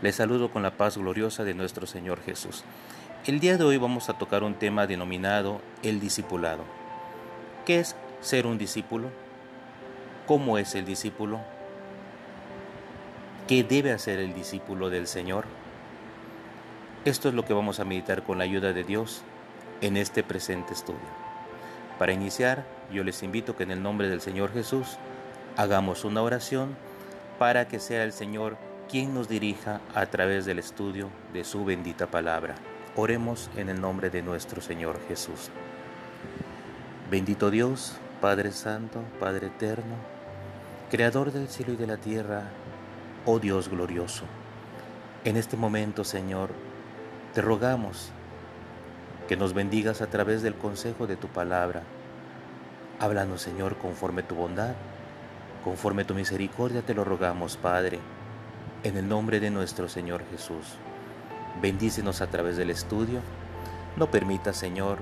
Les saludo con la paz gloriosa de nuestro Señor Jesús. El día de hoy vamos a tocar un tema denominado el discipulado. ¿Qué es ser un discípulo? ¿Cómo es el discípulo? ¿Qué debe hacer el discípulo del Señor? Esto es lo que vamos a meditar con la ayuda de Dios en este presente estudio. Para iniciar, yo les invito que en el nombre del Señor Jesús hagamos una oración para que sea el Señor quien nos dirija a través del estudio de su bendita palabra. Oremos en el nombre de nuestro Señor Jesús. Bendito Dios, Padre Santo, Padre Eterno, Creador del cielo y de la tierra, oh Dios glorioso. En este momento, Señor, te rogamos que nos bendigas a través del consejo de tu palabra. Háblanos, Señor, conforme tu bondad, conforme tu misericordia, te lo rogamos, Padre en el nombre de nuestro Señor Jesús. Bendícenos a través del estudio. No permita, Señor,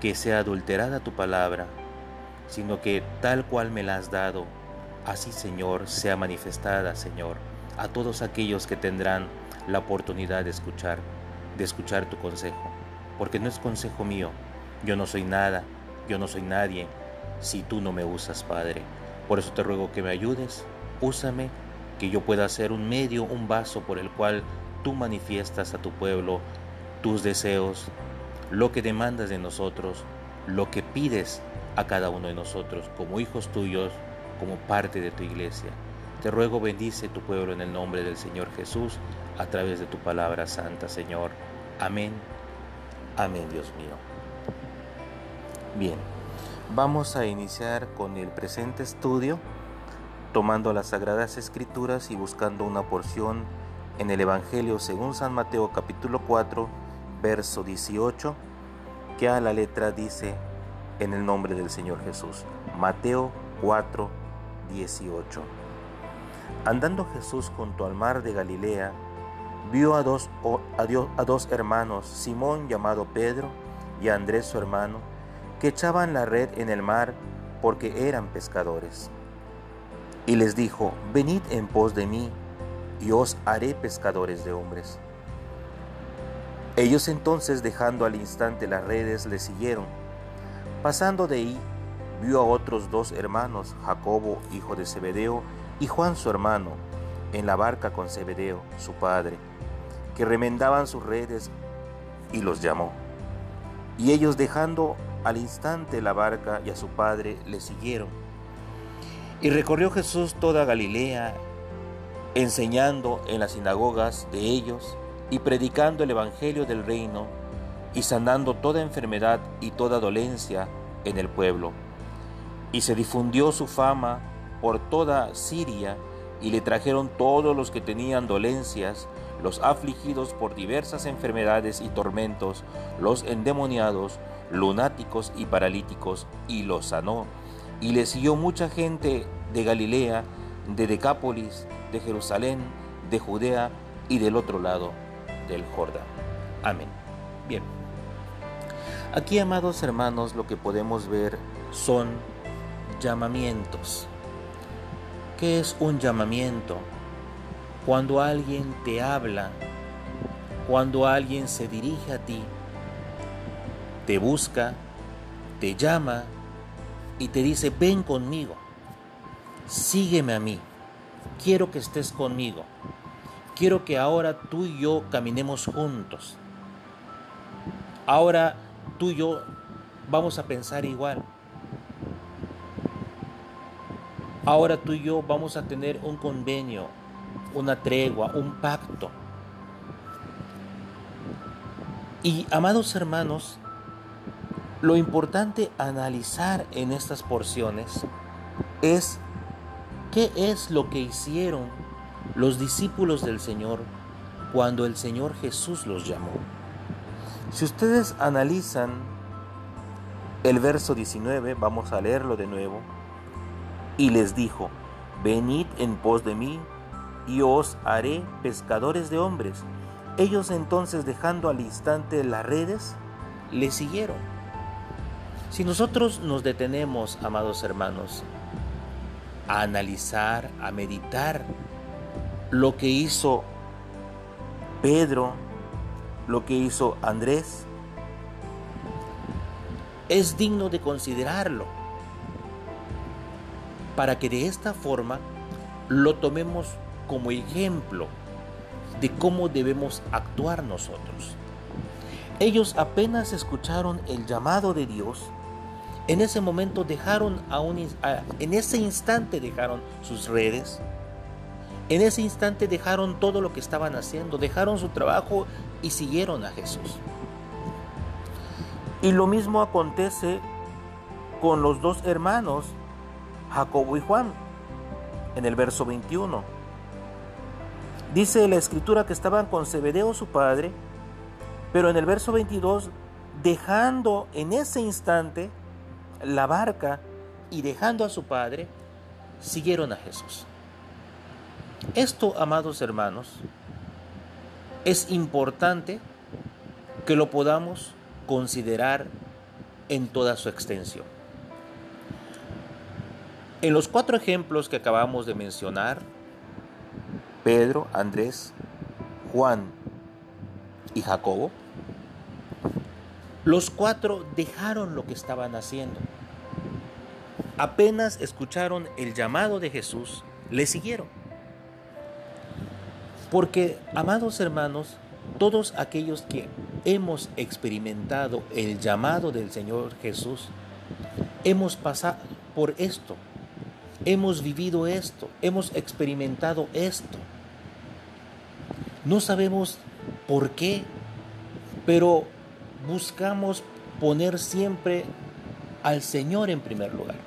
que sea adulterada tu palabra, sino que tal cual me la has dado, así, Señor, sea manifestada, Señor, a todos aquellos que tendrán la oportunidad de escuchar, de escuchar tu consejo. Porque no es consejo mío, yo no soy nada, yo no soy nadie, si tú no me usas, Padre. Por eso te ruego que me ayudes, úsame que yo pueda ser un medio, un vaso por el cual tú manifiestas a tu pueblo tus deseos, lo que demandas de nosotros, lo que pides a cada uno de nosotros como hijos tuyos, como parte de tu iglesia. Te ruego bendice tu pueblo en el nombre del Señor Jesús a través de tu palabra santa, Señor. Amén. Amén, Dios mío. Bien, vamos a iniciar con el presente estudio tomando las Sagradas Escrituras y buscando una porción en el Evangelio según San Mateo capítulo 4, verso 18, que a la letra dice en el nombre del Señor Jesús. Mateo 4, 18. Andando Jesús junto al mar de Galilea, vio a dos, a dos hermanos, Simón llamado Pedro y Andrés su hermano, que echaban la red en el mar porque eran pescadores. Y les dijo, venid en pos de mí, y os haré pescadores de hombres. Ellos entonces, dejando al instante las redes, le siguieron. Pasando de ahí, vio a otros dos hermanos, Jacobo, hijo de Zebedeo, y Juan su hermano, en la barca con Zebedeo, su padre, que remendaban sus redes, y los llamó. Y ellos, dejando al instante la barca y a su padre, le siguieron. Y recorrió Jesús toda Galilea, enseñando en las sinagogas de ellos y predicando el Evangelio del reino y sanando toda enfermedad y toda dolencia en el pueblo. Y se difundió su fama por toda Siria y le trajeron todos los que tenían dolencias, los afligidos por diversas enfermedades y tormentos, los endemoniados, lunáticos y paralíticos, y los sanó y le siguió mucha gente de Galilea, de Decápolis, de Jerusalén, de Judea y del otro lado del Jordán. Amén. Bien. Aquí, amados hermanos, lo que podemos ver son llamamientos. ¿Qué es un llamamiento? Cuando alguien te habla, cuando alguien se dirige a ti, te busca, te llama y te dice, ven conmigo, sígueme a mí, quiero que estés conmigo, quiero que ahora tú y yo caminemos juntos. Ahora tú y yo vamos a pensar igual. Ahora tú y yo vamos a tener un convenio, una tregua, un pacto. Y amados hermanos, lo importante analizar en estas porciones es qué es lo que hicieron los discípulos del Señor cuando el Señor Jesús los llamó. Si ustedes analizan el verso 19, vamos a leerlo de nuevo, y les dijo, venid en pos de mí y os haré pescadores de hombres. Ellos entonces dejando al instante las redes, le siguieron. Si nosotros nos detenemos, amados hermanos, a analizar, a meditar lo que hizo Pedro, lo que hizo Andrés, es digno de considerarlo para que de esta forma lo tomemos como ejemplo de cómo debemos actuar nosotros. Ellos apenas escucharon el llamado de Dios, en ese momento dejaron a un, en ese instante dejaron sus redes, en ese instante dejaron todo lo que estaban haciendo, dejaron su trabajo y siguieron a Jesús. Y lo mismo acontece con los dos hermanos, Jacobo y Juan, en el verso 21. Dice la escritura que estaban con Zebedeo su padre, pero en el verso 22, dejando en ese instante la barca y dejando a su padre, siguieron a Jesús. Esto, amados hermanos, es importante que lo podamos considerar en toda su extensión. En los cuatro ejemplos que acabamos de mencionar, Pedro, Andrés, Juan y Jacobo, los cuatro dejaron lo que estaban haciendo. Apenas escucharon el llamado de Jesús, le siguieron. Porque, amados hermanos, todos aquellos que hemos experimentado el llamado del Señor Jesús, hemos pasado por esto, hemos vivido esto, hemos experimentado esto. No sabemos por qué, pero buscamos poner siempre al Señor en primer lugar.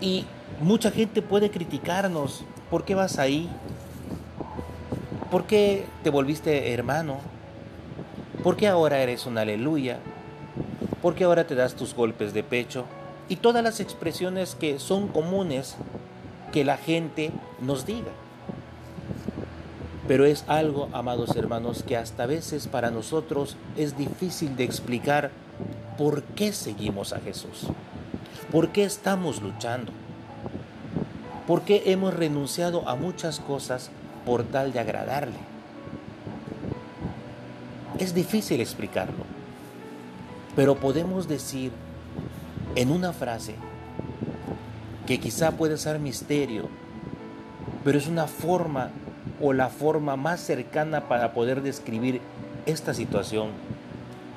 Y mucha gente puede criticarnos ¿Por qué vas ahí? ¿Por qué te volviste hermano? ¿Por qué ahora eres un aleluya? ¿Por qué ahora te das tus golpes de pecho? Y todas las expresiones que son comunes que la gente nos diga. Pero es algo, amados hermanos, que hasta a veces para nosotros es difícil de explicar por qué seguimos a Jesús. ¿Por qué estamos luchando? ¿Por qué hemos renunciado a muchas cosas por tal de agradarle? Es difícil explicarlo, pero podemos decir en una frase que quizá puede ser misterio, pero es una forma o la forma más cercana para poder describir esta situación,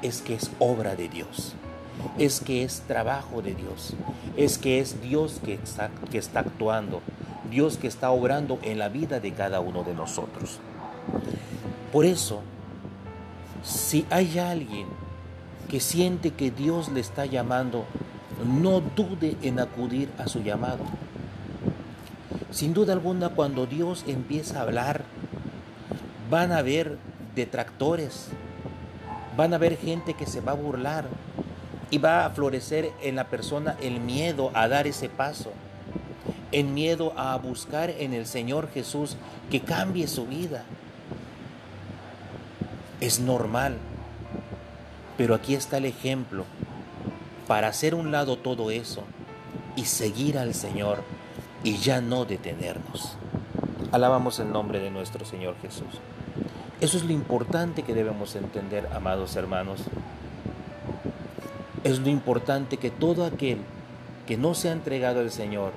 es que es obra de Dios es que es trabajo de Dios, es que es Dios que está, actuando, Dios que está obrando en la vida de cada uno de nosotros. Por eso, si hay alguien que siente que Dios le está llamando, no dude en acudir a su llamado. Sin duda alguna, cuando Dios empieza a hablar, van a haber detractores, van a haber gente que se va a burlar, y va a florecer en la persona el miedo a dar ese paso, el miedo a buscar en el Señor Jesús que cambie su vida. Es normal, pero aquí está el ejemplo para hacer un lado todo eso y seguir al Señor y ya no detenernos. Alabamos el nombre de nuestro Señor Jesús. Eso es lo importante que debemos entender, amados hermanos. Es lo importante que todo aquel que no se ha entregado al Señor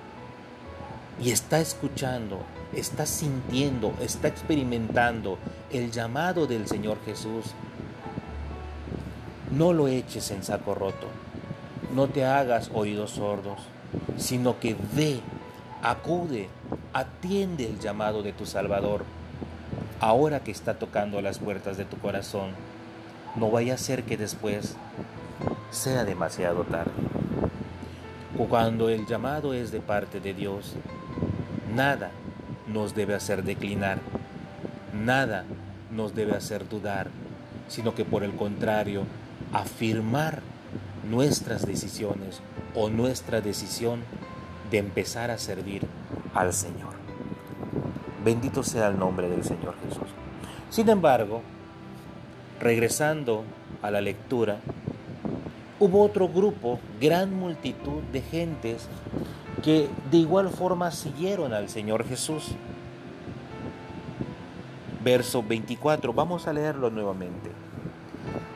y está escuchando, está sintiendo, está experimentando el llamado del Señor Jesús, no lo eches en saco roto, no te hagas oídos sordos, sino que ve, acude, atiende el llamado de tu Salvador, ahora que está tocando las puertas de tu corazón. No vaya a ser que después sea demasiado tarde. Cuando el llamado es de parte de Dios, nada nos debe hacer declinar, nada nos debe hacer dudar, sino que por el contrario, afirmar nuestras decisiones o nuestra decisión de empezar a servir al Señor. Bendito sea el nombre del Señor Jesús. Sin embargo, regresando a la lectura, hubo otro grupo, gran multitud de gentes que de igual forma siguieron al Señor Jesús. Verso 24, vamos a leerlo nuevamente.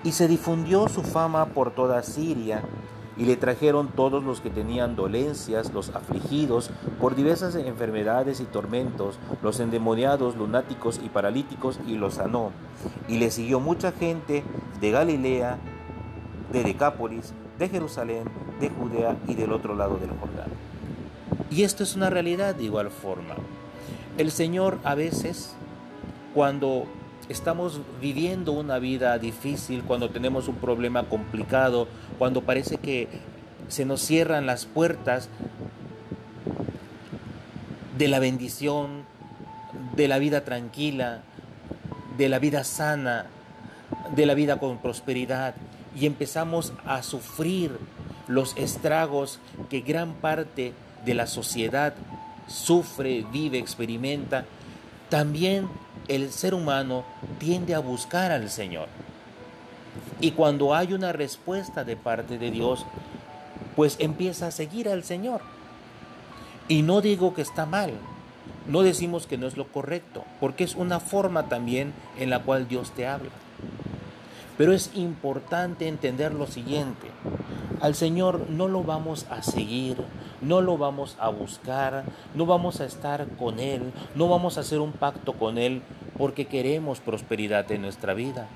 Y se difundió su fama por toda Siria, y le trajeron todos los que tenían dolencias, los afligidos por diversas enfermedades y tormentos, los endemoniados, lunáticos y paralíticos, y los sanó. Y le siguió mucha gente de Galilea, de Decápolis, de Jerusalén, de Judea y del otro lado del Jordán. Y esto es una realidad de igual forma. El Señor a veces, cuando estamos viviendo una vida difícil, cuando tenemos un problema complicado, cuando parece que se nos cierran las puertas de la bendición, de la vida tranquila, de la vida sana, de la vida con prosperidad, y empezamos a sufrir los estragos que gran parte de la sociedad sufre, vive, experimenta, también el ser humano tiende a buscar al Señor. Y cuando hay una respuesta de parte de Dios, pues empieza a seguir al Señor. Y no digo que está mal, no decimos que no es lo correcto, porque es una forma también en la cual Dios te habla. Pero es importante entender lo siguiente, al Señor no lo vamos a seguir, no lo vamos a buscar, no vamos a estar con Él, no vamos a hacer un pacto con Él porque queremos prosperidad en nuestra vida,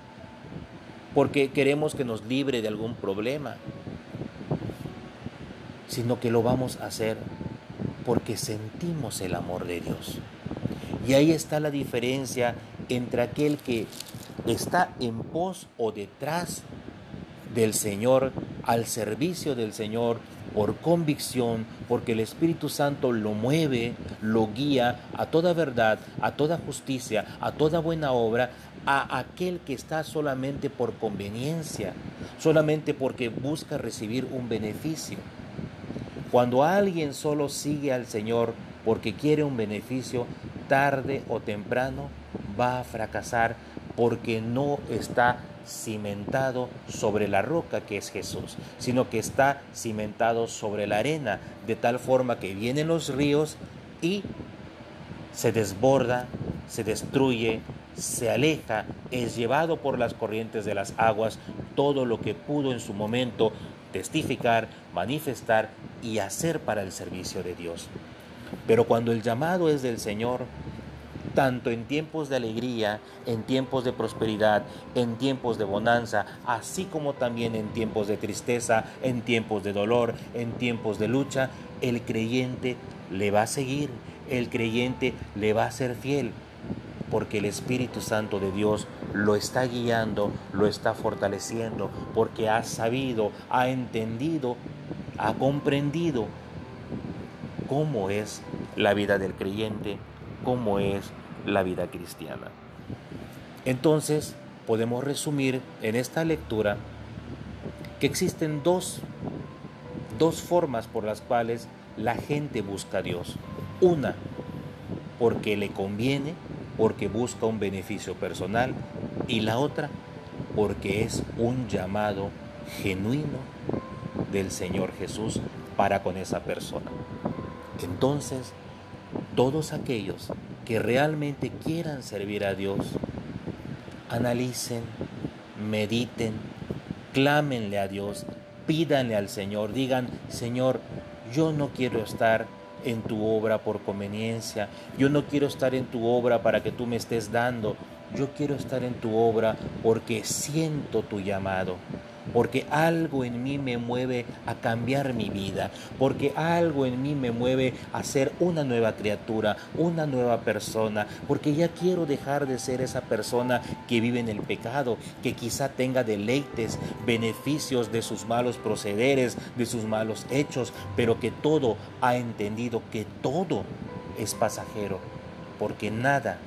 porque queremos que nos libre de algún problema, sino que lo vamos a hacer porque sentimos el amor de Dios. Y ahí está la diferencia entre aquel que está en pos o detrás del Señor, al servicio del Señor, por convicción, porque el Espíritu Santo lo mueve, lo guía a toda verdad, a toda justicia, a toda buena obra, a aquel que está solamente por conveniencia, solamente porque busca recibir un beneficio. Cuando alguien solo sigue al Señor porque quiere un beneficio, tarde o temprano va a fracasar porque no está cimentado sobre la roca que es Jesús, sino que está cimentado sobre la arena, de tal forma que vienen los ríos y se desborda, se destruye, se aleja, es llevado por las corrientes de las aguas todo lo que pudo en su momento testificar, manifestar y hacer para el servicio de Dios. Pero cuando el llamado es del Señor, tanto en tiempos de alegría, en tiempos de prosperidad, en tiempos de bonanza, así como también en tiempos de tristeza, en tiempos de dolor, en tiempos de lucha, el creyente le va a seguir, el creyente le va a ser fiel, porque el Espíritu Santo de Dios lo está guiando, lo está fortaleciendo, porque ha sabido, ha entendido, ha comprendido cómo es la vida del creyente, cómo es la vida cristiana. Entonces, podemos resumir en esta lectura que existen dos, dos formas por las cuales la gente busca a Dios. Una, porque le conviene, porque busca un beneficio personal, y la otra, porque es un llamado genuino del Señor Jesús para con esa persona. Entonces, todos aquellos que realmente quieran servir a Dios, analicen, mediten, clámenle a Dios, pídanle al Señor, digan, Señor, yo no quiero estar en tu obra por conveniencia, yo no quiero estar en tu obra para que tú me estés dando, yo quiero estar en tu obra porque siento tu llamado porque algo en mí me mueve a cambiar mi vida, porque algo en mí me mueve a ser una nueva criatura, una nueva persona, porque ya quiero dejar de ser esa persona que vive en el pecado, que quizá tenga deleites, beneficios de sus malos procederes, de sus malos hechos, pero que todo ha entendido que todo es pasajero, porque nada,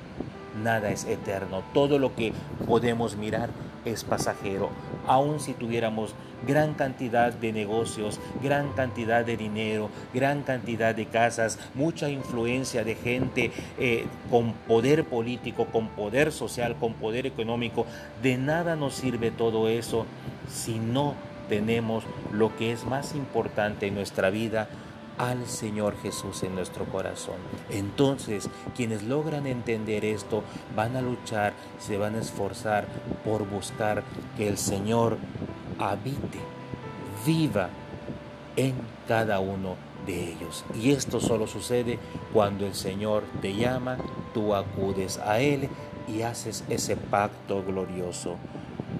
nada es eterno, todo lo que podemos mirar es pasajero. Aun si tuviéramos gran cantidad de negocios, gran cantidad de dinero, gran cantidad de casas, mucha influencia de gente eh, con poder político, con poder social, con poder económico, de nada nos sirve todo eso si no tenemos lo que es más importante en nuestra vida, al Señor Jesús en nuestro corazón. Entonces, quienes logran entender esto van a luchar, se van a esforzar por buscar que el Señor habite, viva en cada uno de ellos. Y esto solo sucede cuando el Señor te llama, tú acudes a Él y haces ese pacto glorioso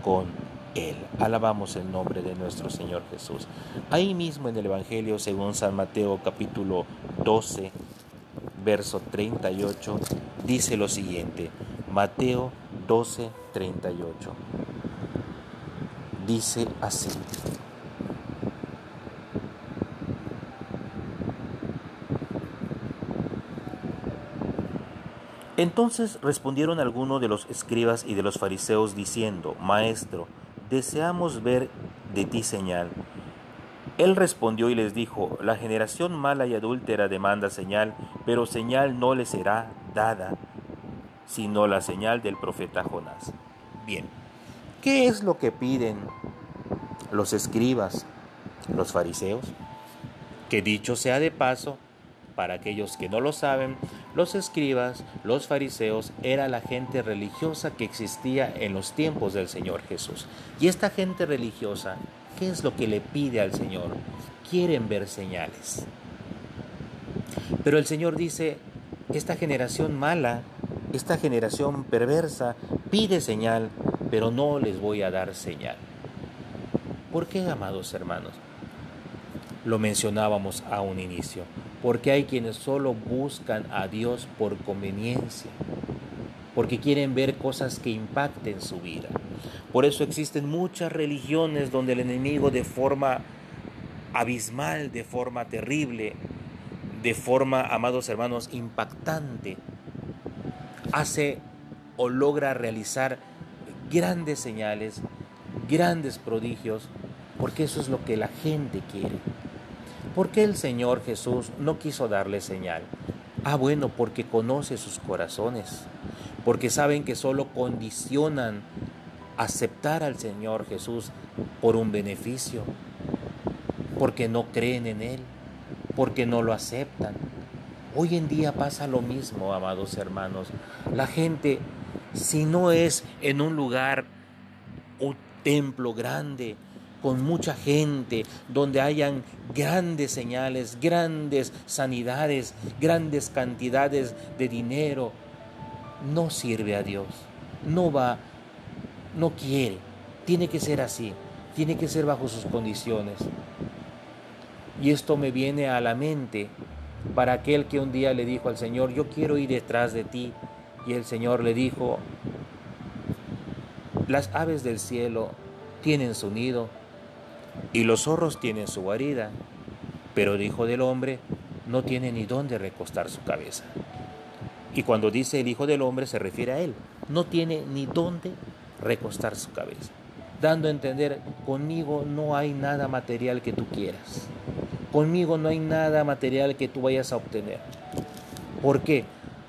con Él. Alabamos el nombre de nuestro Señor Jesús. Ahí mismo en el Evangelio, según San Mateo capítulo 12, verso 38, dice lo siguiente. Mateo 12, 38. Dice así. Entonces respondieron algunos de los escribas y de los fariseos diciendo, Maestro, deseamos ver de ti señal. Él respondió y les dijo, La generación mala y adúltera demanda señal, pero señal no le será dada, sino la señal del profeta Jonás. Bien, ¿qué es lo que piden los escribas, los fariseos? Que dicho sea de paso, para aquellos que no lo saben, los escribas, los fariseos, era la gente religiosa que existía en los tiempos del Señor Jesús. Y esta gente religiosa, ¿qué es lo que le pide al Señor? Quieren ver señales. Pero el Señor dice, esta generación mala, esta generación perversa, pide señal, pero no les voy a dar señal. ¿Por qué, amados hermanos? Lo mencionábamos a un inicio porque hay quienes solo buscan a Dios por conveniencia, porque quieren ver cosas que impacten su vida. Por eso existen muchas religiones donde el enemigo de forma abismal, de forma terrible, de forma, amados hermanos, impactante, hace o logra realizar grandes señales, grandes prodigios, porque eso es lo que la gente quiere. ¿Por qué el Señor Jesús no quiso darle señal? Ah, bueno, porque conoce sus corazones, porque saben que solo condicionan aceptar al Señor Jesús por un beneficio, porque no creen en Él, porque no lo aceptan. Hoy en día pasa lo mismo, amados hermanos. La gente, si no es en un lugar, un templo grande, con mucha gente, donde hayan grandes señales, grandes sanidades, grandes cantidades de dinero, no sirve a Dios, no va, no quiere, tiene que ser así, tiene que ser bajo sus condiciones. Y esto me viene a la mente para aquel que un día le dijo al Señor, yo quiero ir detrás de ti. Y el Señor le dijo, las aves del cielo tienen su nido, y los zorros tienen su guarida, pero el Hijo del Hombre no tiene ni dónde recostar su cabeza. Y cuando dice el Hijo del Hombre se refiere a Él, no tiene ni dónde recostar su cabeza, dando a entender, conmigo no hay nada material que tú quieras, conmigo no hay nada material que tú vayas a obtener. ¿Por qué?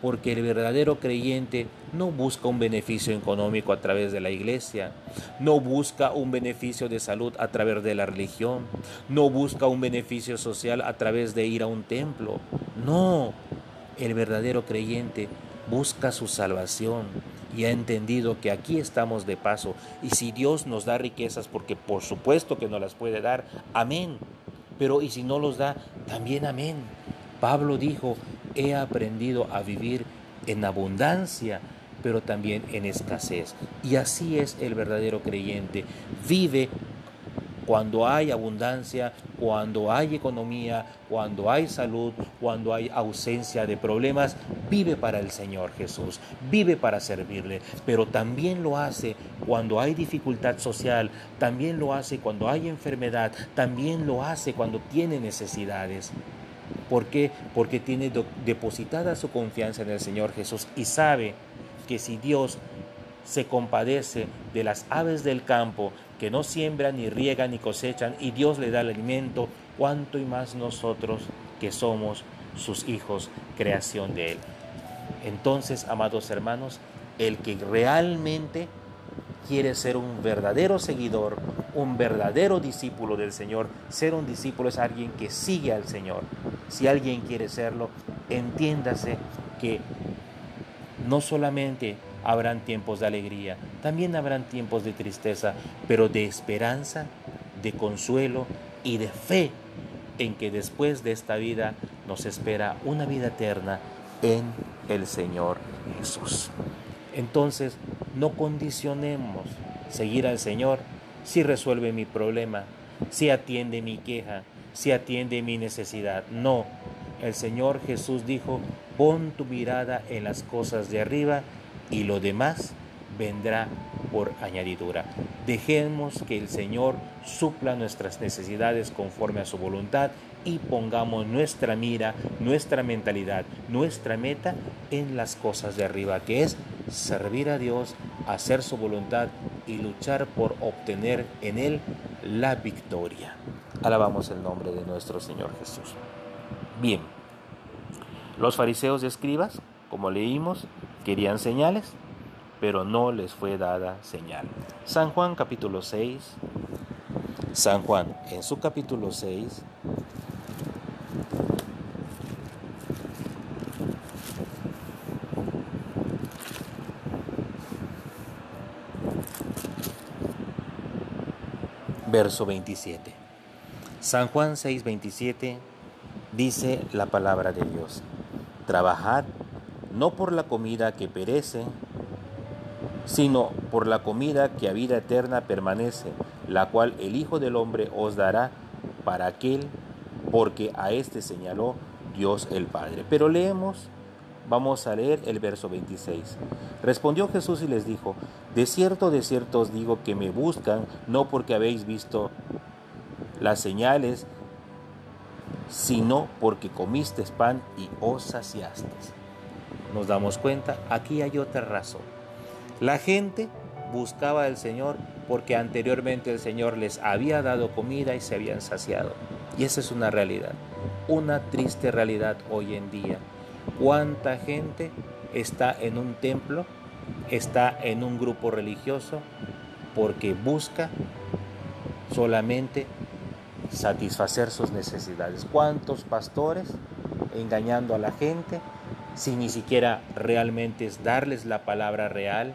Porque el verdadero creyente no busca un beneficio económico a través de la iglesia, no busca un beneficio de salud a través de la religión, no busca un beneficio social a través de ir a un templo. No, el verdadero creyente busca su salvación y ha entendido que aquí estamos de paso y si Dios nos da riquezas, porque por supuesto que nos las puede dar, amén. Pero y si no los da, también amén. Pablo dijo, he aprendido a vivir en abundancia, pero también en escasez. Y así es el verdadero creyente. Vive cuando hay abundancia, cuando hay economía, cuando hay salud, cuando hay ausencia de problemas, vive para el Señor Jesús, vive para servirle, pero también lo hace cuando hay dificultad social, también lo hace cuando hay enfermedad, también lo hace cuando tiene necesidades. ¿Por qué? Porque tiene depositada su confianza en el Señor Jesús y sabe que si Dios se compadece de las aves del campo que no siembran, ni riegan, ni cosechan, y Dios le da el alimento, cuánto y más nosotros que somos sus hijos, creación de Él. Entonces, amados hermanos, el que realmente quiere ser un verdadero seguidor, un verdadero discípulo del Señor. Ser un discípulo es alguien que sigue al Señor. Si alguien quiere serlo, entiéndase que no solamente habrán tiempos de alegría, también habrán tiempos de tristeza, pero de esperanza, de consuelo y de fe en que después de esta vida nos espera una vida eterna en el Señor Jesús. Entonces, no condicionemos seguir al Señor si resuelve mi problema, si atiende mi queja, si atiende mi necesidad. No, el Señor Jesús dijo, pon tu mirada en las cosas de arriba y lo demás vendrá por añadidura. Dejemos que el Señor supla nuestras necesidades conforme a su voluntad y pongamos nuestra mira, nuestra mentalidad, nuestra meta en las cosas de arriba, que es servir a Dios, hacer su voluntad y luchar por obtener en Él la victoria. Alabamos el nombre de nuestro Señor Jesús. Bien, los fariseos y escribas, como leímos, querían señales, pero no les fue dada señal. San Juan capítulo 6, San Juan en su capítulo 6, verso 27. San Juan 6, 27 dice la palabra de Dios. Trabajad no por la comida que perece, sino por la comida que a vida eterna permanece, la cual el Hijo del Hombre os dará para aquel, porque a éste señaló Dios el Padre. Pero leemos, vamos a leer el verso 26. Respondió Jesús y les dijo, de cierto, de cierto os digo que me buscan, no porque habéis visto las señales, sino porque comisteis pan y os saciasteis. Nos damos cuenta, aquí hay otra razón. La gente buscaba al Señor porque anteriormente el Señor les había dado comida y se habían saciado. Y esa es una realidad, una triste realidad hoy en día. ¿Cuánta gente está en un templo, está en un grupo religioso porque busca solamente satisfacer sus necesidades. ¿Cuántos pastores engañando a la gente sin ni siquiera realmente es darles la palabra real?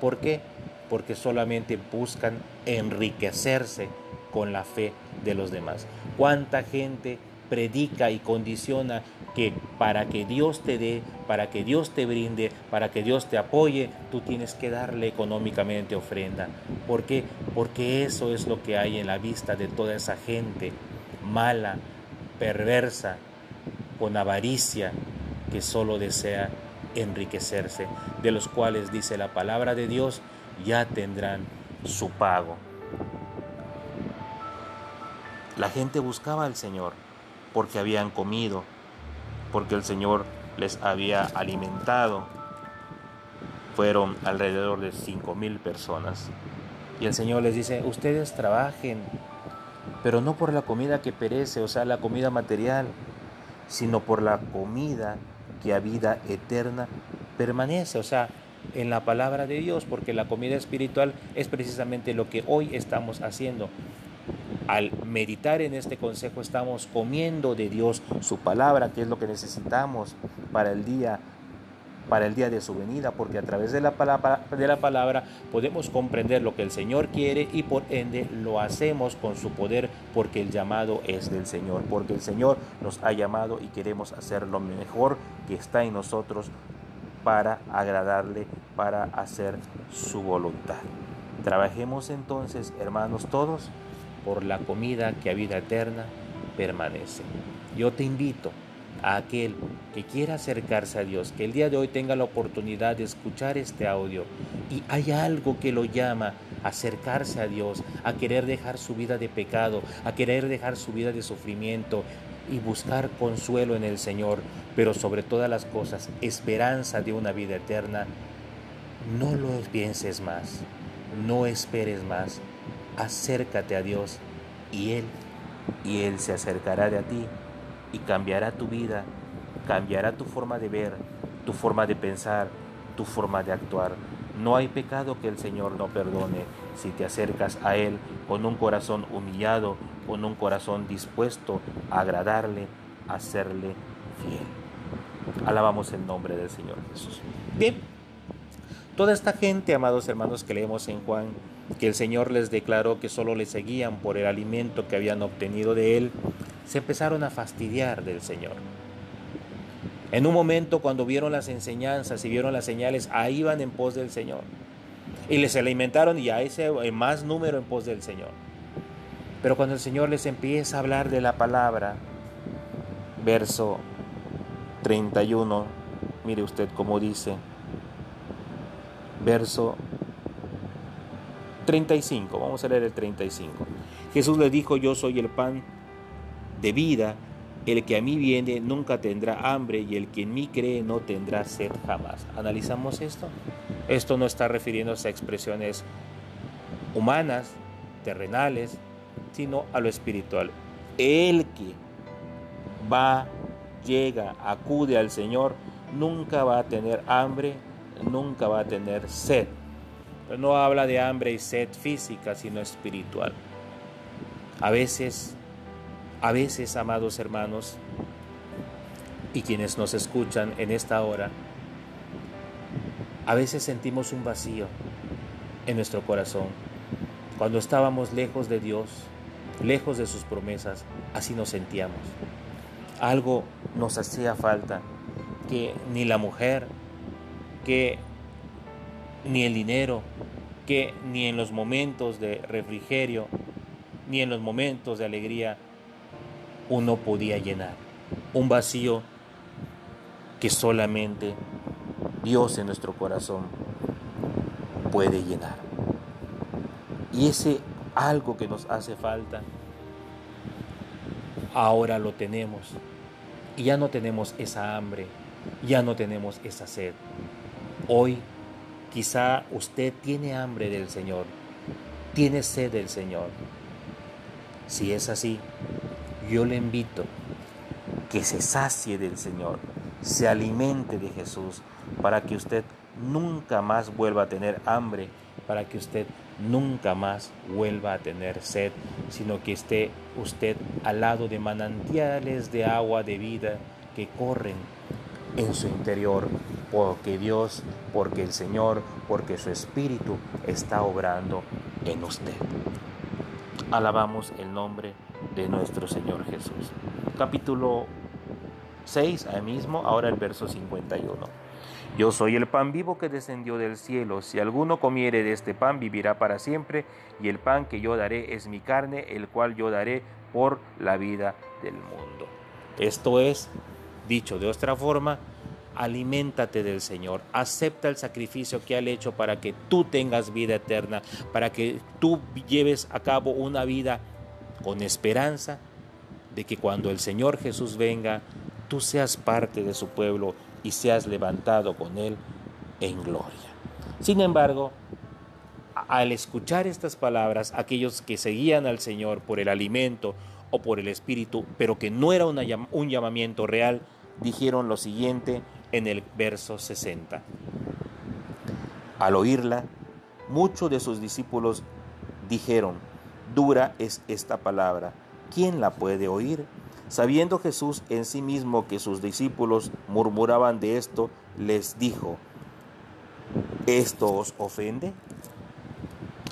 ¿Por qué? Porque solamente buscan enriquecerse con la fe de los demás. ¿Cuánta gente predica y condiciona que para que Dios te dé, para que Dios te brinde, para que Dios te apoye, tú tienes que darle económicamente ofrenda. ¿Por qué? Porque eso es lo que hay en la vista de toda esa gente mala, perversa, con avaricia, que solo desea enriquecerse, de los cuales dice la palabra de Dios, ya tendrán su pago. La gente buscaba al Señor porque habían comido, porque el Señor les había alimentado. Fueron alrededor de cinco mil personas. Y el Señor les dice, ustedes trabajen, pero no por la comida que perece, o sea, la comida material, sino por la comida que a vida eterna permanece, o sea, en la palabra de Dios, porque la comida espiritual es precisamente lo que hoy estamos haciendo. Al meditar en este consejo estamos comiendo de Dios su palabra, que es lo que necesitamos para el día para el día de su venida, porque a través de la, palabra, de la palabra podemos comprender lo que el Señor quiere y por ende lo hacemos con su poder, porque el llamado es del Señor, porque el Señor nos ha llamado y queremos hacer lo mejor que está en nosotros para agradarle, para hacer su voluntad. Trabajemos entonces, hermanos todos, por la comida que a vida eterna permanece. Yo te invito a aquel que quiera acercarse a Dios, que el día de hoy tenga la oportunidad de escuchar este audio y hay algo que lo llama a acercarse a Dios, a querer dejar su vida de pecado, a querer dejar su vida de sufrimiento y buscar consuelo en el Señor, pero sobre todas las cosas, esperanza de una vida eterna, no lo pienses más, no esperes más, acércate a Dios y Él, y Él se acercará de a ti y cambiará tu vida, cambiará tu forma de ver, tu forma de pensar, tu forma de actuar. No hay pecado que el Señor no perdone si te acercas a Él con un corazón humillado, con un corazón dispuesto a agradarle, a serle fiel. Alabamos el nombre del Señor Jesús. Bien, toda esta gente, amados hermanos, que leemos en Juan, que el Señor les declaró que solo le seguían por el alimento que habían obtenido de Él, se empezaron a fastidiar del Señor. En un momento cuando vieron las enseñanzas y vieron las señales, ahí iban en pos del Señor. Y les alimentaron y ahí se más número en pos del Señor. Pero cuando el Señor les empieza a hablar de la palabra, verso 31, mire usted cómo dice, verso 35, vamos a leer el 35. Jesús les dijo, yo soy el pan de vida, el que a mí viene nunca tendrá hambre y el que en mí cree no tendrá sed jamás. ¿Analizamos esto? Esto no está refiriéndose a expresiones humanas, terrenales, sino a lo espiritual. El que va, llega, acude al Señor, nunca va a tener hambre, nunca va a tener sed. No habla de hambre y sed física, sino espiritual. A veces a veces, amados hermanos, y quienes nos escuchan en esta hora, a veces sentimos un vacío en nuestro corazón. Cuando estábamos lejos de Dios, lejos de sus promesas, así nos sentíamos. Algo nos hacía falta que ni la mujer, que ni el dinero, que ni en los momentos de refrigerio, ni en los momentos de alegría uno podía llenar. Un vacío que solamente Dios en nuestro corazón puede llenar. Y ese algo que nos hace falta, ahora lo tenemos. Y ya no tenemos esa hambre, ya no tenemos esa sed. Hoy quizá usted tiene hambre del Señor, tiene sed del Señor. Si es así, yo le invito que se sacie del Señor, se alimente de Jesús, para que usted nunca más vuelva a tener hambre, para que usted nunca más vuelva a tener sed, sino que esté usted al lado de manantiales de agua de vida que corren en su interior, porque Dios, porque el Señor, porque su Espíritu está obrando en usted. Alabamos el nombre de nuestro Señor Jesús. Capítulo 6, ahí mismo, ahora el verso 51. Yo soy el pan vivo que descendió del cielo. Si alguno comiere de este pan, vivirá para siempre. Y el pan que yo daré es mi carne, el cual yo daré por la vida del mundo. Esto es, dicho de otra forma, aliméntate del Señor, acepta el sacrificio que ha hecho para que tú tengas vida eterna, para que tú lleves a cabo una vida con esperanza de que cuando el Señor Jesús venga, tú seas parte de su pueblo y seas levantado con Él en gloria. Sin embargo, al escuchar estas palabras, aquellos que seguían al Señor por el alimento o por el Espíritu, pero que no era un llamamiento real, dijeron lo siguiente en el verso 60. Al oírla, muchos de sus discípulos dijeron, Dura es esta palabra. ¿Quién la puede oír? Sabiendo Jesús en sí mismo que sus discípulos murmuraban de esto, les dijo, ¿esto os ofende?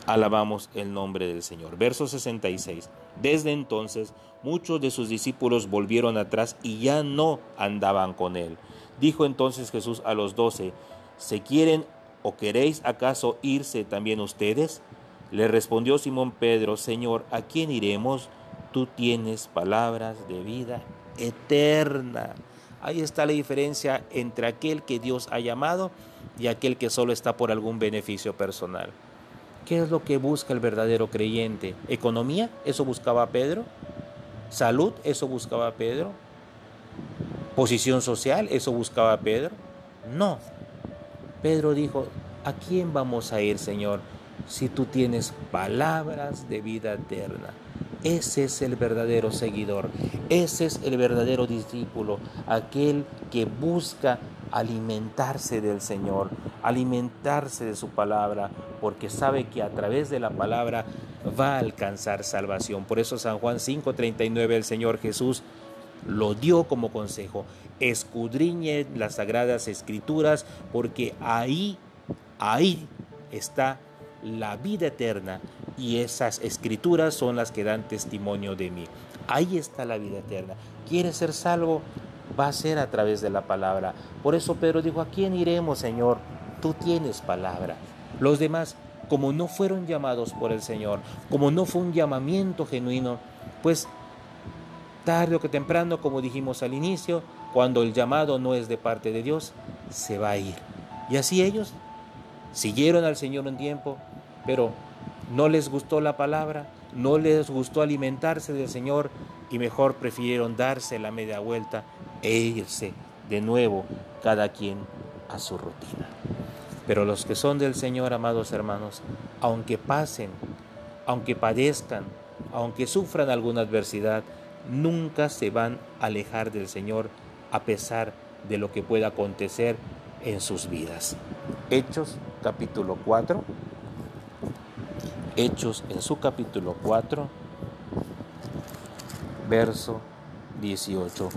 Alabamos el nombre del Señor. Verso 66. Desde entonces muchos de sus discípulos volvieron atrás y ya no andaban con él. Dijo entonces Jesús a los doce, ¿se quieren o queréis acaso irse también ustedes? Le respondió Simón Pedro, Señor, ¿a quién iremos? Tú tienes palabras de vida eterna. Ahí está la diferencia entre aquel que Dios ha llamado y aquel que solo está por algún beneficio personal. ¿Qué es lo que busca el verdadero creyente? ¿Economía? ¿Eso buscaba Pedro? ¿Salud? ¿Eso buscaba Pedro? ¿Posición social? ¿Eso buscaba Pedro? No. Pedro dijo, ¿a quién vamos a ir, Señor? si tú tienes palabras de vida eterna. Ese es el verdadero seguidor, ese es el verdadero discípulo, aquel que busca alimentarse del Señor, alimentarse de su palabra, porque sabe que a través de la palabra va a alcanzar salvación. Por eso San Juan 5:39 el Señor Jesús lo dio como consejo. Escudriñe las sagradas escrituras porque ahí, ahí está la vida eterna y esas escrituras son las que dan testimonio de mí. Ahí está la vida eterna. ¿Quieres ser salvo? Va a ser a través de la palabra. Por eso Pedro dijo, ¿a quién iremos, Señor? Tú tienes palabra. Los demás, como no fueron llamados por el Señor, como no fue un llamamiento genuino, pues tarde o que temprano, como dijimos al inicio, cuando el llamado no es de parte de Dios, se va a ir. Y así ellos siguieron al Señor un tiempo, pero no les gustó la palabra, no les gustó alimentarse del Señor y mejor prefirieron darse la media vuelta e irse de nuevo cada quien a su rutina. Pero los que son del Señor, amados hermanos, aunque pasen, aunque padezcan, aunque sufran alguna adversidad, nunca se van a alejar del Señor a pesar de lo que pueda acontecer en sus vidas. Hechos capítulo 4. Hechos en su capítulo 4, verso 18.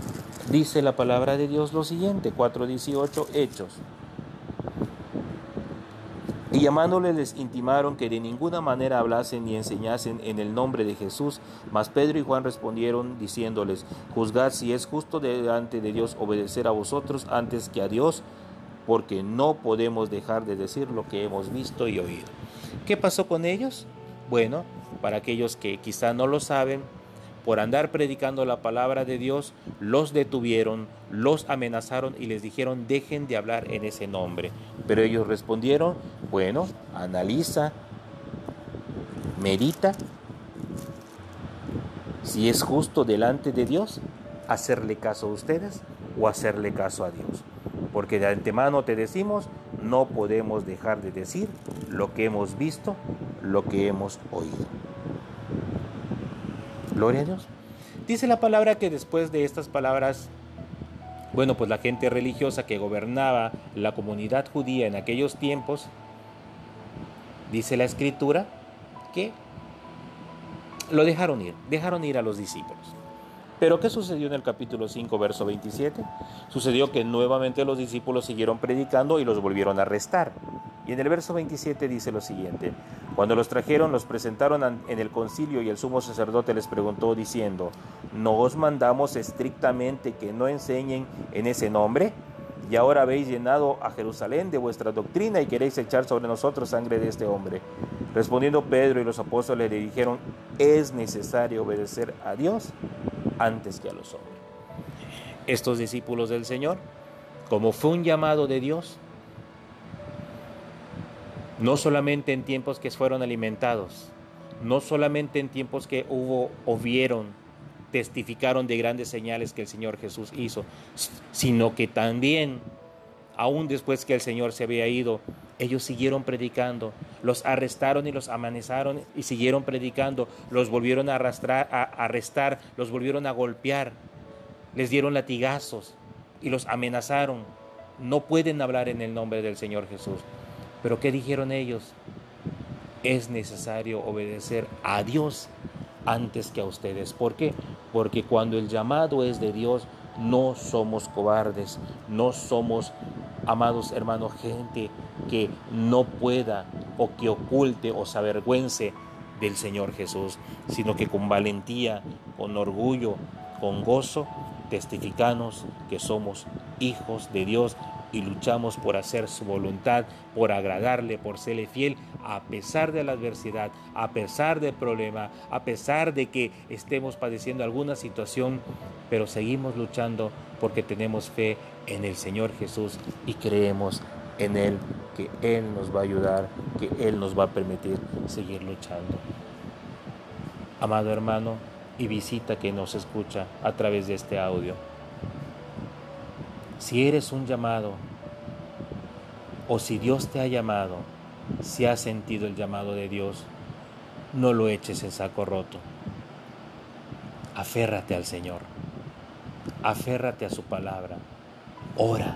Dice la palabra de Dios lo siguiente, 4.18 Hechos. Y llamándoles les intimaron que de ninguna manera hablasen ni enseñasen en el nombre de Jesús. Mas Pedro y Juan respondieron diciéndoles, juzgad si es justo delante de Dios obedecer a vosotros antes que a Dios, porque no podemos dejar de decir lo que hemos visto y oído. ¿Qué pasó con ellos? Bueno, para aquellos que quizá no lo saben, por andar predicando la palabra de Dios, los detuvieron, los amenazaron y les dijeron dejen de hablar en ese nombre. Pero ellos respondieron, bueno, analiza, medita, si es justo delante de Dios hacerle caso a ustedes o hacerle caso a Dios. Porque de antemano te decimos, no podemos dejar de decir lo que hemos visto, lo que hemos oído. Gloria a Dios. Dice la palabra que después de estas palabras, bueno, pues la gente religiosa que gobernaba la comunidad judía en aquellos tiempos, dice la escritura, que lo dejaron ir, dejaron ir a los discípulos. Pero ¿qué sucedió en el capítulo 5, verso 27? Sucedió que nuevamente los discípulos siguieron predicando y los volvieron a arrestar. Y en el verso 27 dice lo siguiente, cuando los trajeron los presentaron en el concilio y el sumo sacerdote les preguntó diciendo, ¿no os mandamos estrictamente que no enseñen en ese nombre? Y ahora habéis llenado a Jerusalén de vuestra doctrina y queréis echar sobre nosotros sangre de este hombre. Respondiendo Pedro y los apóstoles le dijeron, es necesario obedecer a Dios antes que a los hombres. Estos discípulos del Señor, como fue un llamado de Dios, no solamente en tiempos que fueron alimentados, no solamente en tiempos que hubo o vieron, testificaron de grandes señales que el Señor Jesús hizo, sino que también, aún después que el Señor se había ido, ellos siguieron predicando, los arrestaron y los amanezaron y siguieron predicando, los volvieron a, arrastrar, a arrestar, los volvieron a golpear, les dieron latigazos y los amenazaron. No pueden hablar en el nombre del Señor Jesús. Pero ¿qué dijeron ellos? Es necesario obedecer a Dios antes que a ustedes. ¿Por qué? Porque cuando el llamado es de Dios, no somos cobardes, no somos amados hermanos, gente que no pueda o que oculte o se avergüence del Señor Jesús, sino que con valentía, con orgullo, con gozo, testificamos que somos hijos de Dios y luchamos por hacer su voluntad, por agradarle, por serle fiel, a pesar de la adversidad, a pesar del problema, a pesar de que estemos padeciendo alguna situación, pero seguimos luchando porque tenemos fe en el Señor Jesús y creemos en Él, que Él nos va a ayudar, que Él nos va a permitir seguir luchando. Amado hermano y visita que nos escucha a través de este audio. Si eres un llamado, o si Dios te ha llamado, si has sentido el llamado de Dios, no lo eches en saco roto. Aférrate al Señor, aférrate a su palabra, ora,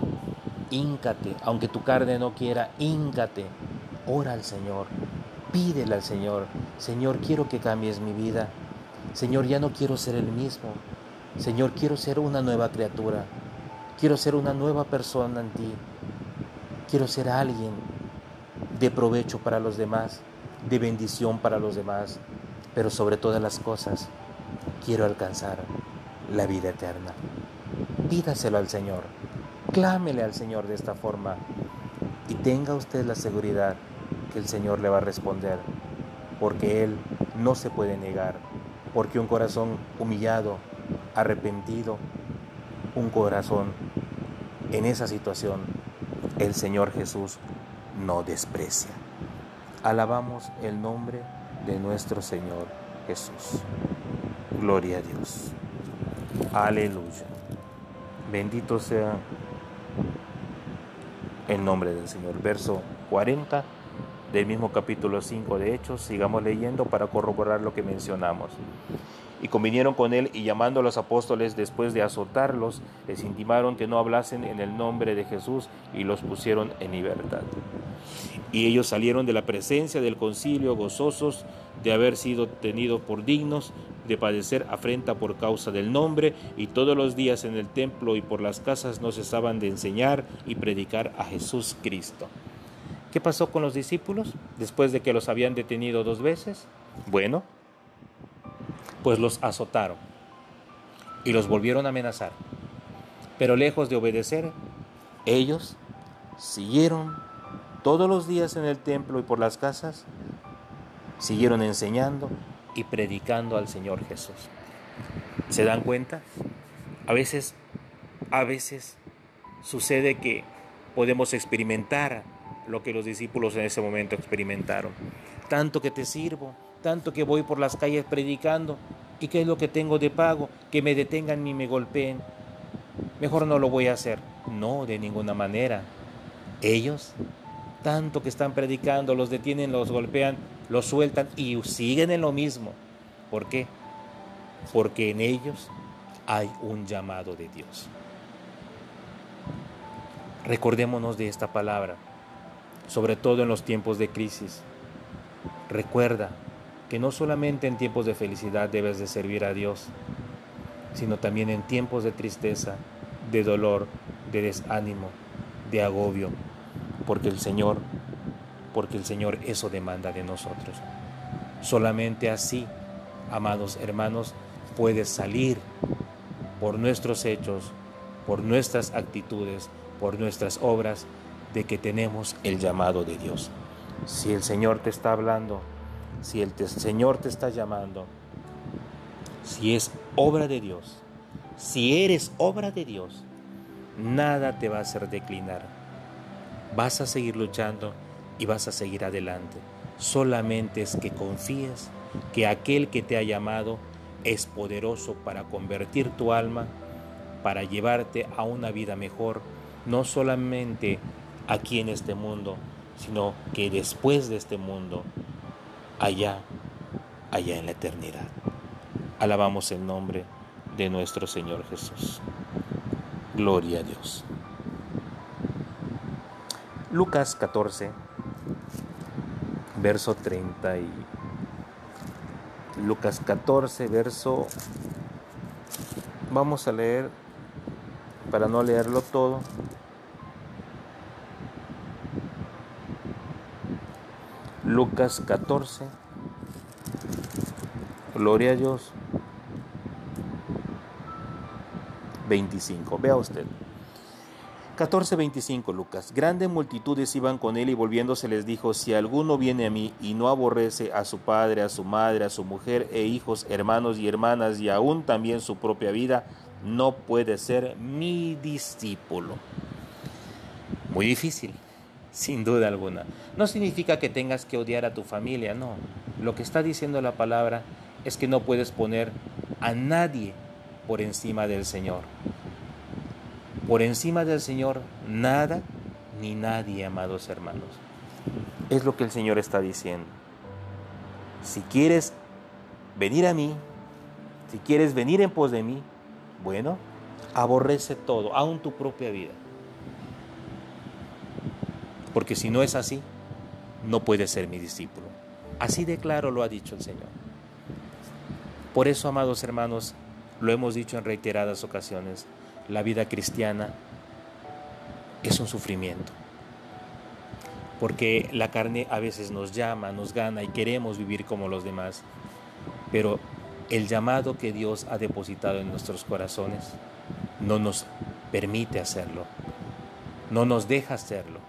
Híncate, aunque tu carne no quiera, híncate. Ora al Señor, pídele al Señor, Señor, quiero que cambies mi vida. Señor, ya no quiero ser el mismo. Señor, quiero ser una nueva criatura. Quiero ser una nueva persona en ti. Quiero ser alguien de provecho para los demás, de bendición para los demás, pero sobre todas las cosas, quiero alcanzar la vida eterna. Pídaselo al Señor, clámele al Señor de esta forma y tenga usted la seguridad que el Señor le va a responder, porque Él no se puede negar, porque un corazón humillado, arrepentido, un corazón en esa situación, el Señor Jesús no desprecia. Alabamos el nombre de nuestro Señor Jesús. Gloria a Dios. Aleluya. Bendito sea el nombre del Señor. Verso 40 del mismo capítulo 5 de Hechos. Sigamos leyendo para corroborar lo que mencionamos. Y convinieron con él y llamando a los apóstoles después de azotarlos, les intimaron que no hablasen en el nombre de Jesús y los pusieron en libertad. Y ellos salieron de la presencia del concilio gozosos de haber sido tenidos por dignos de padecer afrenta por causa del nombre, y todos los días en el templo y por las casas no cesaban de enseñar y predicar a Jesús Cristo. ¿Qué pasó con los discípulos después de que los habían detenido dos veces? Bueno, pues los azotaron y los volvieron a amenazar. Pero lejos de obedecer, ellos siguieron todos los días en el templo y por las casas, siguieron enseñando y predicando al Señor Jesús. ¿Se dan cuenta? A veces, a veces sucede que podemos experimentar lo que los discípulos en ese momento experimentaron. Tanto que te sirvo, tanto que voy por las calles predicando, ¿y qué es lo que tengo de pago? Que me detengan y me golpeen. Mejor no lo voy a hacer. No, de ninguna manera. Ellos, tanto que están predicando, los detienen, los golpean, los sueltan y siguen en lo mismo. ¿Por qué? Porque en ellos hay un llamado de Dios. Recordémonos de esta palabra, sobre todo en los tiempos de crisis. Recuerda, que no solamente en tiempos de felicidad debes de servir a Dios, sino también en tiempos de tristeza, de dolor, de desánimo, de agobio, porque el Señor, porque el Señor eso demanda de nosotros. Solamente así, amados hermanos, puedes salir por nuestros hechos, por nuestras actitudes, por nuestras obras, de que tenemos el llamado de Dios. Si el Señor te está hablando, si el Señor te está llamando, si es obra de Dios, si eres obra de Dios, nada te va a hacer declinar. Vas a seguir luchando y vas a seguir adelante. Solamente es que confíes que aquel que te ha llamado es poderoso para convertir tu alma, para llevarte a una vida mejor, no solamente aquí en este mundo, sino que después de este mundo allá, allá en la eternidad. Alabamos el nombre de nuestro Señor Jesús. Gloria a Dios. Lucas 14, verso 30 y Lucas 14, verso Vamos a leer para no leerlo todo. Lucas 14. Gloria a Dios. 25. Vea usted. 14:25 Lucas. Grandes multitudes iban con él y volviéndose les dijo, si alguno viene a mí y no aborrece a su padre, a su madre, a su mujer e hijos, hermanos y hermanas y aún también su propia vida, no puede ser mi discípulo. Muy difícil sin duda alguna. No significa que tengas que odiar a tu familia, no. Lo que está diciendo la palabra es que no puedes poner a nadie por encima del Señor. Por encima del Señor, nada ni nadie, amados hermanos. Es lo que el Señor está diciendo. Si quieres venir a mí, si quieres venir en pos de mí, bueno, aborrece todo, aún tu propia vida. Porque si no es así, no puede ser mi discípulo. Así de claro lo ha dicho el Señor. Por eso, amados hermanos, lo hemos dicho en reiteradas ocasiones, la vida cristiana es un sufrimiento. Porque la carne a veces nos llama, nos gana y queremos vivir como los demás. Pero el llamado que Dios ha depositado en nuestros corazones no nos permite hacerlo, no nos deja hacerlo,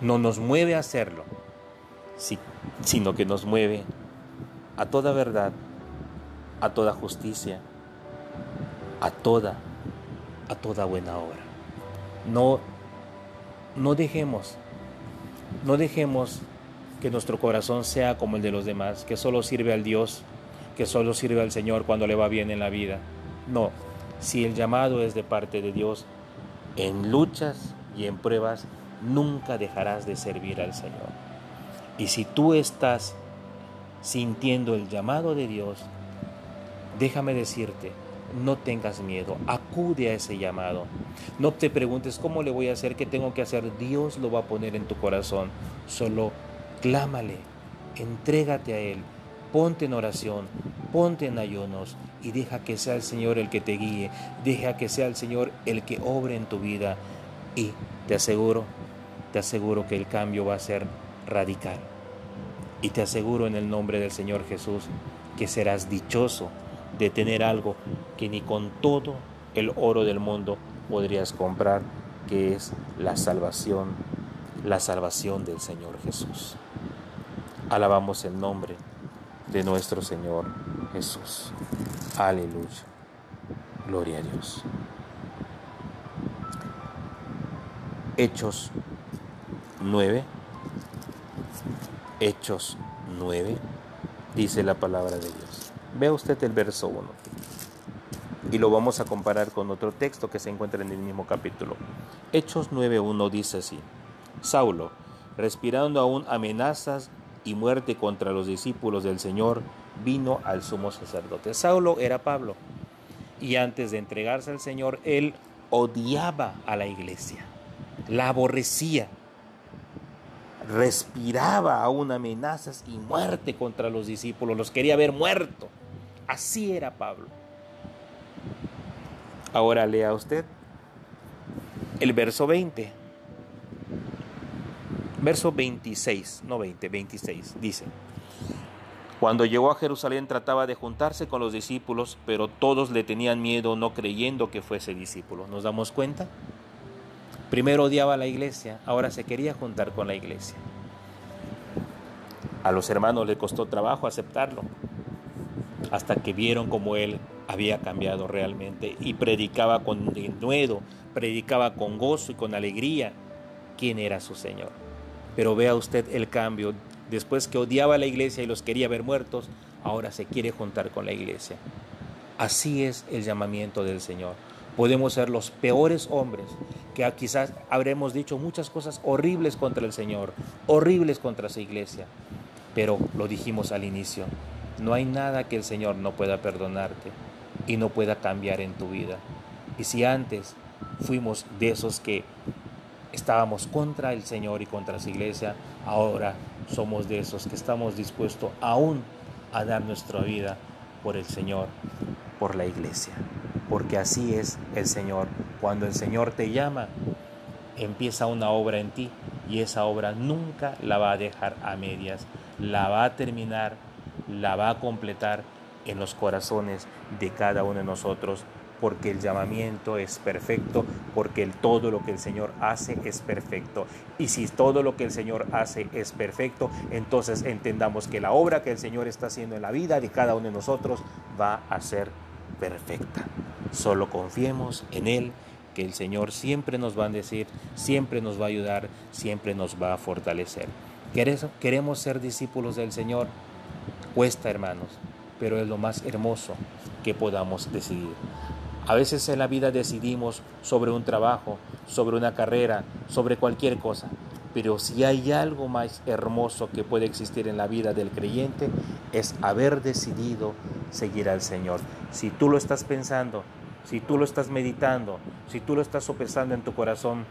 no nos mueve a hacerlo, sino que nos mueve a toda verdad, a toda justicia, a toda, a toda buena obra. No, no dejemos, no dejemos que nuestro corazón sea como el de los demás, que solo sirve al Dios, que solo sirve al Señor cuando le va bien en la vida. No, si el llamado es de parte de Dios, en luchas y en pruebas nunca dejarás de servir al Señor. Y si tú estás sintiendo el llamado de Dios, déjame decirte, no tengas miedo, acude a ese llamado. No te preguntes cómo le voy a hacer, qué tengo que hacer, Dios lo va a poner en tu corazón. Solo clámale, entrégate a Él, ponte en oración, ponte en ayunos y deja que sea el Señor el que te guíe, deja que sea el Señor el que obre en tu vida y te aseguro, te aseguro que el cambio va a ser radical. Y te aseguro en el nombre del Señor Jesús que serás dichoso de tener algo que ni con todo el oro del mundo podrías comprar, que es la salvación, la salvación del Señor Jesús. Alabamos el nombre de nuestro Señor Jesús. Aleluya. Gloria a Dios. Hechos 9. Hechos 9. Dice la palabra de Dios. Vea usted el verso 1. Y lo vamos a comparar con otro texto que se encuentra en el mismo capítulo. Hechos 9.1 dice así. Saulo, respirando aún amenazas y muerte contra los discípulos del Señor, vino al sumo sacerdote. Saulo era Pablo y antes de entregarse al Señor, él odiaba a la iglesia, la aborrecía, respiraba aún amenazas y muerte contra los discípulos, los quería ver muerto. Así era Pablo. Ahora lea usted el verso 20. Verso 26, no 20, 26, dice, cuando llegó a Jerusalén trataba de juntarse con los discípulos, pero todos le tenían miedo no creyendo que fuese discípulo. ¿Nos damos cuenta? Primero odiaba a la iglesia, ahora se quería juntar con la iglesia. A los hermanos le costó trabajo aceptarlo, hasta que vieron cómo él había cambiado realmente y predicaba con denuedo, predicaba con gozo y con alegría quién era su Señor. Pero vea usted el cambio. Después que odiaba a la iglesia y los quería ver muertos, ahora se quiere juntar con la iglesia. Así es el llamamiento del Señor. Podemos ser los peores hombres, que quizás habremos dicho muchas cosas horribles contra el Señor, horribles contra su iglesia. Pero lo dijimos al inicio, no hay nada que el Señor no pueda perdonarte y no pueda cambiar en tu vida. Y si antes fuimos de esos que estábamos contra el Señor y contra su iglesia, ahora somos de esos que estamos dispuestos aún a dar nuestra vida por el Señor, por la iglesia. Porque así es el Señor. Cuando el Señor te llama, empieza una obra en ti y esa obra nunca la va a dejar a medias, la va a terminar, la va a completar en los corazones de cada uno de nosotros porque el llamamiento es perfecto, porque todo lo que el Señor hace es perfecto. Y si todo lo que el Señor hace es perfecto, entonces entendamos que la obra que el Señor está haciendo en la vida de cada uno de nosotros va a ser perfecta. Solo confiemos en Él, que el Señor siempre nos va a decir, siempre nos va a ayudar, siempre nos va a fortalecer. ¿Queremos ser discípulos del Señor? Cuesta, hermanos, pero es lo más hermoso que podamos decidir. A veces en la vida decidimos sobre un trabajo, sobre una carrera, sobre cualquier cosa. Pero si hay algo más hermoso que puede existir en la vida del creyente, es haber decidido seguir al Señor. Si tú lo estás pensando, si tú lo estás meditando, si tú lo estás sopesando en tu corazón,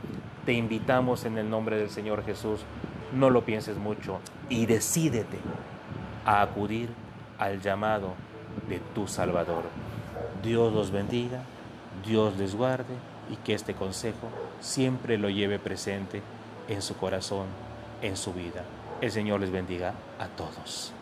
te invitamos en el nombre del Señor Jesús, no lo pienses mucho y decídete a acudir al llamado de tu Salvador. Dios los bendiga, Dios les guarde y que este consejo siempre lo lleve presente en su corazón, en su vida. El Señor les bendiga a todos.